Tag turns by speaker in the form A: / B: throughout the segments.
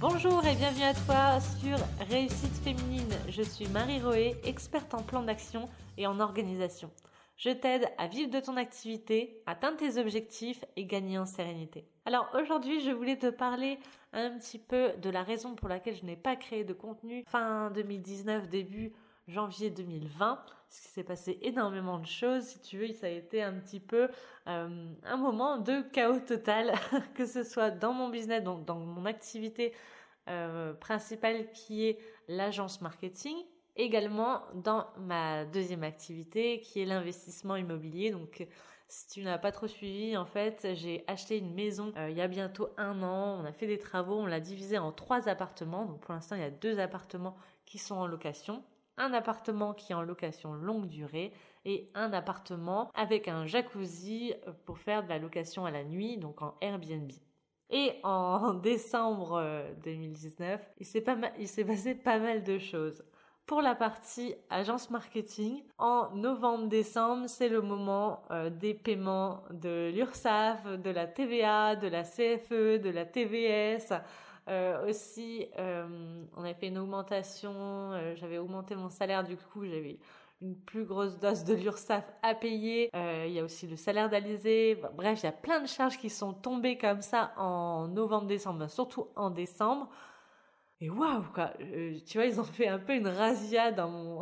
A: Bonjour et bienvenue à toi sur Réussite Féminine. Je suis Marie Roé, experte en plan d'action et en organisation. Je t'aide à vivre de ton activité, atteindre tes objectifs et gagner en sérénité. Alors aujourd'hui, je voulais te parler un petit peu de la raison pour laquelle je n'ai pas créé de contenu fin 2019, début janvier 2020, parce qu'il s'est passé énormément de choses. Si tu veux, ça a été un petit peu euh, un moment de chaos total, que ce soit dans mon business, donc dans mon activité euh, principale qui est l'agence marketing, également dans ma deuxième activité qui est l'investissement immobilier. Donc si tu n'as pas trop suivi, en fait, j'ai acheté une maison euh, il y a bientôt un an. On a fait des travaux, on l'a divisé en trois appartements. Donc pour l'instant, il y a deux appartements qui sont en location un appartement qui est en location longue durée et un appartement avec un jacuzzi pour faire de la location à la nuit, donc en Airbnb. Et en décembre 2019, euh, il s'est passé pas mal de choses. Pour la partie agence marketing, en novembre-décembre, c'est le moment euh, des paiements de l'URSSAF, de la TVA, de la CFE, de la TVS. Euh, aussi, on a fait une augmentation. J'avais augmenté mon salaire, du coup, j'avais une plus grosse dose de l'URSSAF à payer. il y a aussi le salaire d'Alizé. Bref, il y a plein de charges qui sont tombées comme ça en novembre-décembre, surtout en décembre. Et waouh quoi, tu vois, ils ont fait un peu une razzia dans mon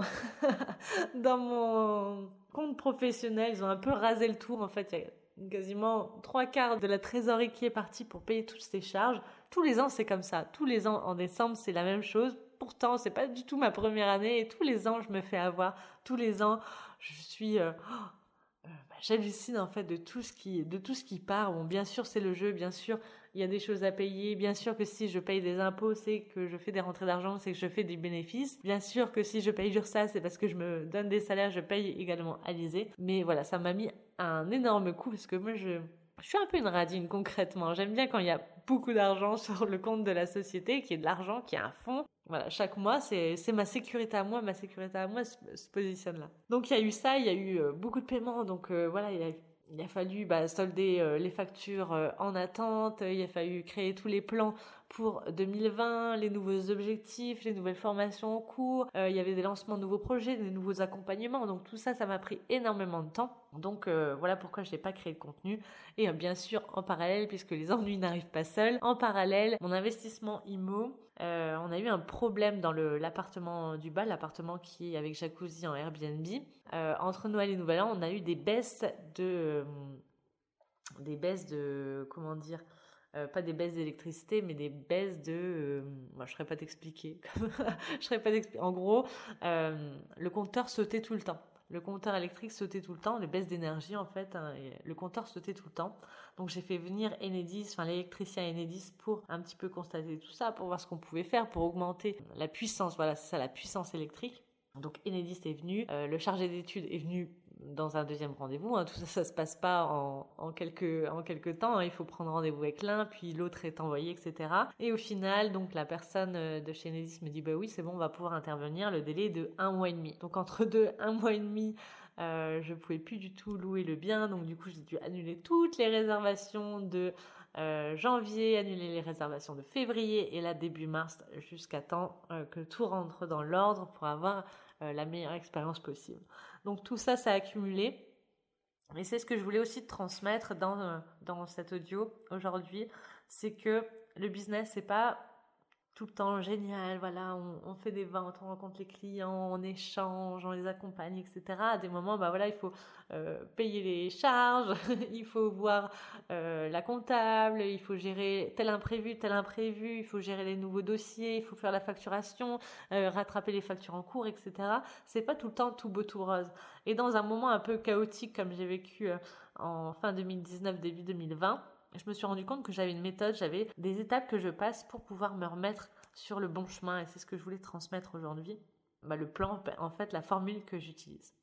A: dans mon compte professionnel. Ils ont un peu rasé le tour en fait. Il y a quasiment trois quarts de la trésorerie qui est partie pour payer toutes ces charges. Tous les ans, c'est comme ça. Tous les ans, en décembre, c'est la même chose. Pourtant, c'est pas du tout ma première année et tous les ans, je me fais avoir. Tous les ans, je suis euh, euh, bah, j'hallucine en fait de tout ce qui de tout ce qui part. Bon, bien sûr, c'est le jeu, bien sûr, il y a des choses à payer. Bien sûr que si je paye des impôts, c'est que je fais des rentrées d'argent, c'est que je fais des bénéfices. Bien sûr que si je paye ça, c'est parce que je me donne des salaires, je paye également Alizé. Mais voilà, ça m'a mis un énorme coup parce que moi je je suis un peu une radine concrètement. J'aime bien quand il y a beaucoup d'argent sur le compte de la société, qui est de l'argent, qui est un fonds. Voilà, chaque mois, c'est ma sécurité à moi, ma sécurité à moi se, positionne là. Donc il y a eu ça, il y a eu euh, beaucoup de paiements, donc euh, voilà, il y a il a fallu bah, solder euh, les factures euh, en attente, il a fallu créer tous les plans pour 2020, les nouveaux objectifs, les nouvelles formations en cours, euh, il y avait des lancements de nouveaux projets, des nouveaux accompagnements, donc tout ça, ça m'a pris énormément de temps. Donc voilà pourquoi je n'ai pas créé de contenu. Et bien sûr, en parallèle, puisque les ennuis n'arrivent pas seuls, en parallèle, mon investissement IMO, on a eu un problème dans l'appartement du bas, l'appartement qui est avec jacuzzi en Airbnb. entre Noël et Nouvel An, on a eu des baisses de euh, des baisses de comment dire euh, pas des baisses d'électricité mais des baisses de euh, moi je serais pas t'expliquer. Je serais pas en gros le compteur sautait tout le temps le compteur électrique sautait tout le temps, les baisses d'énergie en fait, hein, le compteur sautait tout le temps. Donc j'ai fait venir Enedis, enfin l'électricien Enedis pour un petit peu constater tout ça, pour voir ce qu'on pouvait faire pour augmenter la puissance, voilà c'est ça la puissance électrique. Donc Enedis est venu, le chargé d'études est venu dans un deuxième rendez-vous. Hein. Tout ça, ça se passe pas en, quelques temps. Hein. Il faut prendre rendez-vous avec l'un, puis l'autre est envoyé, etc. Et au final, donc la personne euh, de chez Nedis me dit bah oui, c'est bon, on va pouvoir intervenir. Le délai de un mois et demi. Donc entre deux, un mois et demi, euh, je pouvais plus du tout louer le bien. Donc du coup, j'ai dû annuler toutes les réservations de euh, janvier, annuler les réservations de février et là début mars jusqu'à temps que tout rentre dans l'ordre pour avoir la meilleure expérience possible. Donc tout ça, ça a accumulé. Et c'est ce que je voulais aussi transmettre dans, dans cet audio aujourd'hui, c'est que le business, c'est pas tout le temps génial, voilà, on, fait des ventes, on rencontre les clients, on échange, on les accompagne, etc. À des moments, bah voilà, il faut euh, payer les charges, il faut voir euh, la comptable, il faut gérer tel imprévu, tel imprévu, il faut gérer les nouveaux dossiers, il faut faire la facturation, euh, rattraper les factures en cours, etc. C'est pas tout le temps tout beau tout rose. Et dans un moment un peu chaotique comme j'ai vécu en fin 2019, début 2020, je me suis rendu compte que j'avais une méthode, j'avais des étapes que je passe pour pouvoir me remettre sur le bon chemin et c'est ce que je voulais transmettre aujourd'hui. Bah, le plan, en fait, la formule que j'utilise.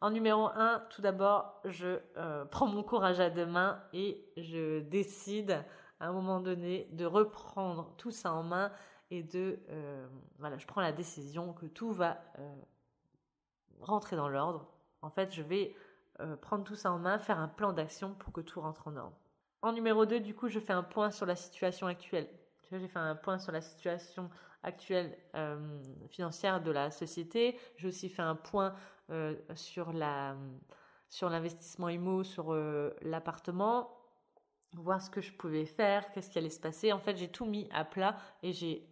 A: En numéro 1, tout d'abord, je euh, prends mon courage à deux mains et je décide à un moment donné de reprendre tout ça en main et de euh, voilà, je prends la décision que tout va euh, rentrer dans l'ordre. En fait, je vais prendre tout ça en main, faire un plan d'action pour que tout rentre en ordre. En numéro 2, du coup, je fais un point sur la situation actuelle. j'ai fait un point sur la situation actuelle euh, financière de la société. J'ai aussi fait un point euh, sur l'investissement IMO, sur euh, l'appartement, voir ce que je pouvais faire, qu'est-ce qui allait se passer. En fait, j'ai tout mis à plat et j'ai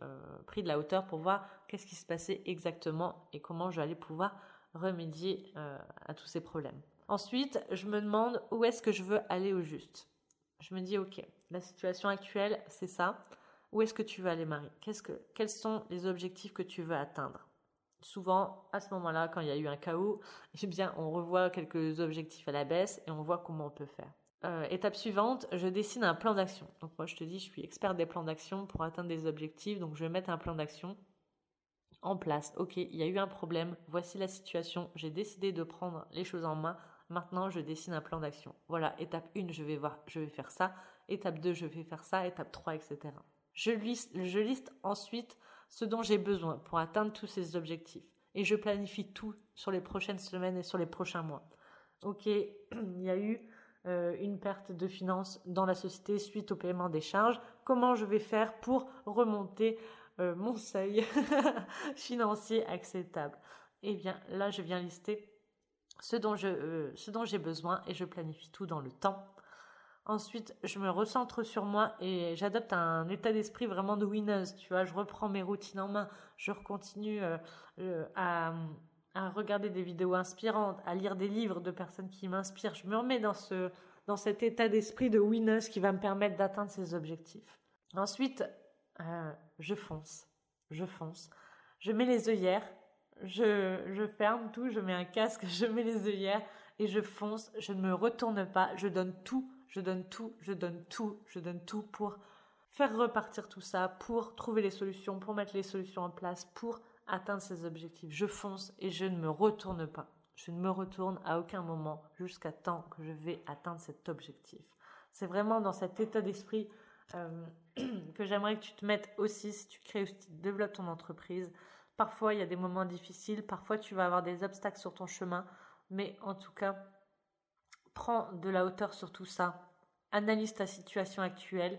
A: pris de la hauteur pour voir qu'est-ce qui se passait exactement et comment j'allais pouvoir remédier à tous ces problèmes. Ensuite, je me demande où est-ce que je veux aller au juste. Je me dis, ok, la situation actuelle, c'est ça. Où est-ce que tu veux aller, Marie? Quels sont les objectifs que tu veux atteindre? Souvent, à ce moment-là, quand il y a eu un chaos, eh bien, on revoit quelques objectifs à la baisse et on voit comment on peut faire. Euh, étape suivante, je dessine un plan d'action. Donc moi, je te dis, je suis experte des plans d'action pour atteindre des objectifs. Donc je vais mettre un plan d'action en place. Ok, il y a eu un problème. Voici la situation. J'ai décidé de prendre les choses en main. Maintenant, je dessine un plan d'action. Voilà, étape 1, je vais faire ça. Étape 2, je vais faire ça. Étape 3, etc. Je liste, je liste ensuite ce dont j'ai besoin pour atteindre tous ces objectifs. Et je planifie tout sur les prochaines semaines et sur les prochains mois. Ok, il y a eu euh, une perte de finances dans la société suite au paiement des charges. Comment je vais faire pour remonter euh, mon seuil financier acceptable? Eh bien, là, je viens lister ce dont je, euh, ce dont j'ai besoin et je planifie tout dans le temps. Ensuite, je me recentre sur moi et j'adopte un état d'esprit vraiment de winneuse. Tu vois, je reprends mes routines en main. Je continue euh, euh, à, à, regarder des vidéos inspirantes, à lire des livres de personnes qui m'inspirent. Je me remets dans ce dans cet état d'esprit de winneuse qui va me permettre d'atteindre ces objectifs. Ensuite, je fonce, je fonce. Je mets les œillères, je, ferme tout, je mets un casque, je mets les œillères et je fonce. Je ne me retourne pas, je donne tout je donne tout, je donne tout, je donne tout pour faire repartir tout ça, pour trouver les solutions, pour mettre les solutions en place, pour atteindre ces objectifs. Je fonce et je ne me retourne pas. Je ne me retourne à aucun moment jusqu'à temps que je vais atteindre cet objectif. C'est vraiment dans cet état d'esprit euh, que j'aimerais que tu te mettes aussi si tu crées, si tu développes ton entreprise. Parfois, il y a des moments difficiles, parfois tu vas avoir des obstacles sur ton chemin, mais en tout cas, Prends de la hauteur sur tout ça. Analyse ta situation actuelle.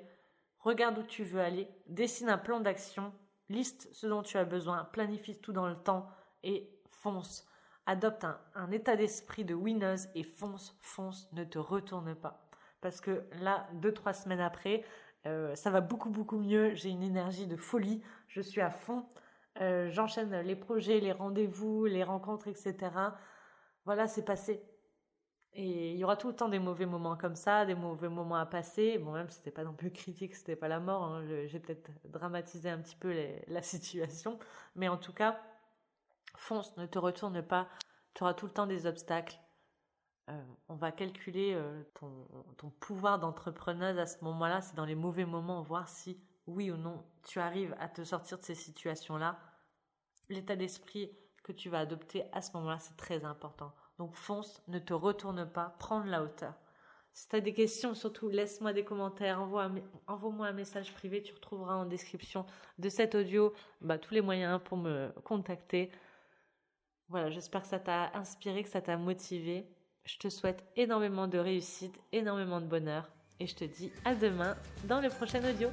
A: Regarde où tu veux aller. Dessine un plan d'action. Liste ce dont tu as besoin. Planifie tout dans le temps et fonce. Adopte un, état d'esprit de winneuse et fonce, fonce, ne te retourne pas. Parce que là, deux, trois semaines après, euh, ça va beaucoup, beaucoup mieux. J'ai une énergie de folie. Je suis à fond. Euh, j'enchaîne les projets, les rendez-vous, les rencontres, etc. Voilà, c'est passé. Et il y aura tout le temps des mauvais moments comme ça, des mauvais moments à passer. Bon, même c'était pas non plus critique, c'était pas la mort. Hein. J'ai peut-être dramatisé un petit peu la situation. Mais en tout cas, fonce, ne te retourne pas. Tu auras tout le temps des obstacles. Euh, on va calculer euh, ton, pouvoir d'entrepreneuse à ce moment-là. C'est dans les mauvais moments, voir si oui ou non tu arrives à te sortir de ces situations-là. L'état d'esprit que tu vas adopter à ce moment-là, c'est très important. Donc fonce, ne te retourne pas, prends de la hauteur. Si tu as des questions, surtout laisse-moi des commentaires, envoie-moi un message privé, tu retrouveras en description de cet audio bah, tous les moyens pour me contacter. Voilà, j'espère que ça t'a inspiré, que ça t'a motivé. Je te souhaite énormément de réussite, énormément de bonheur et je te dis à demain dans le prochain audio.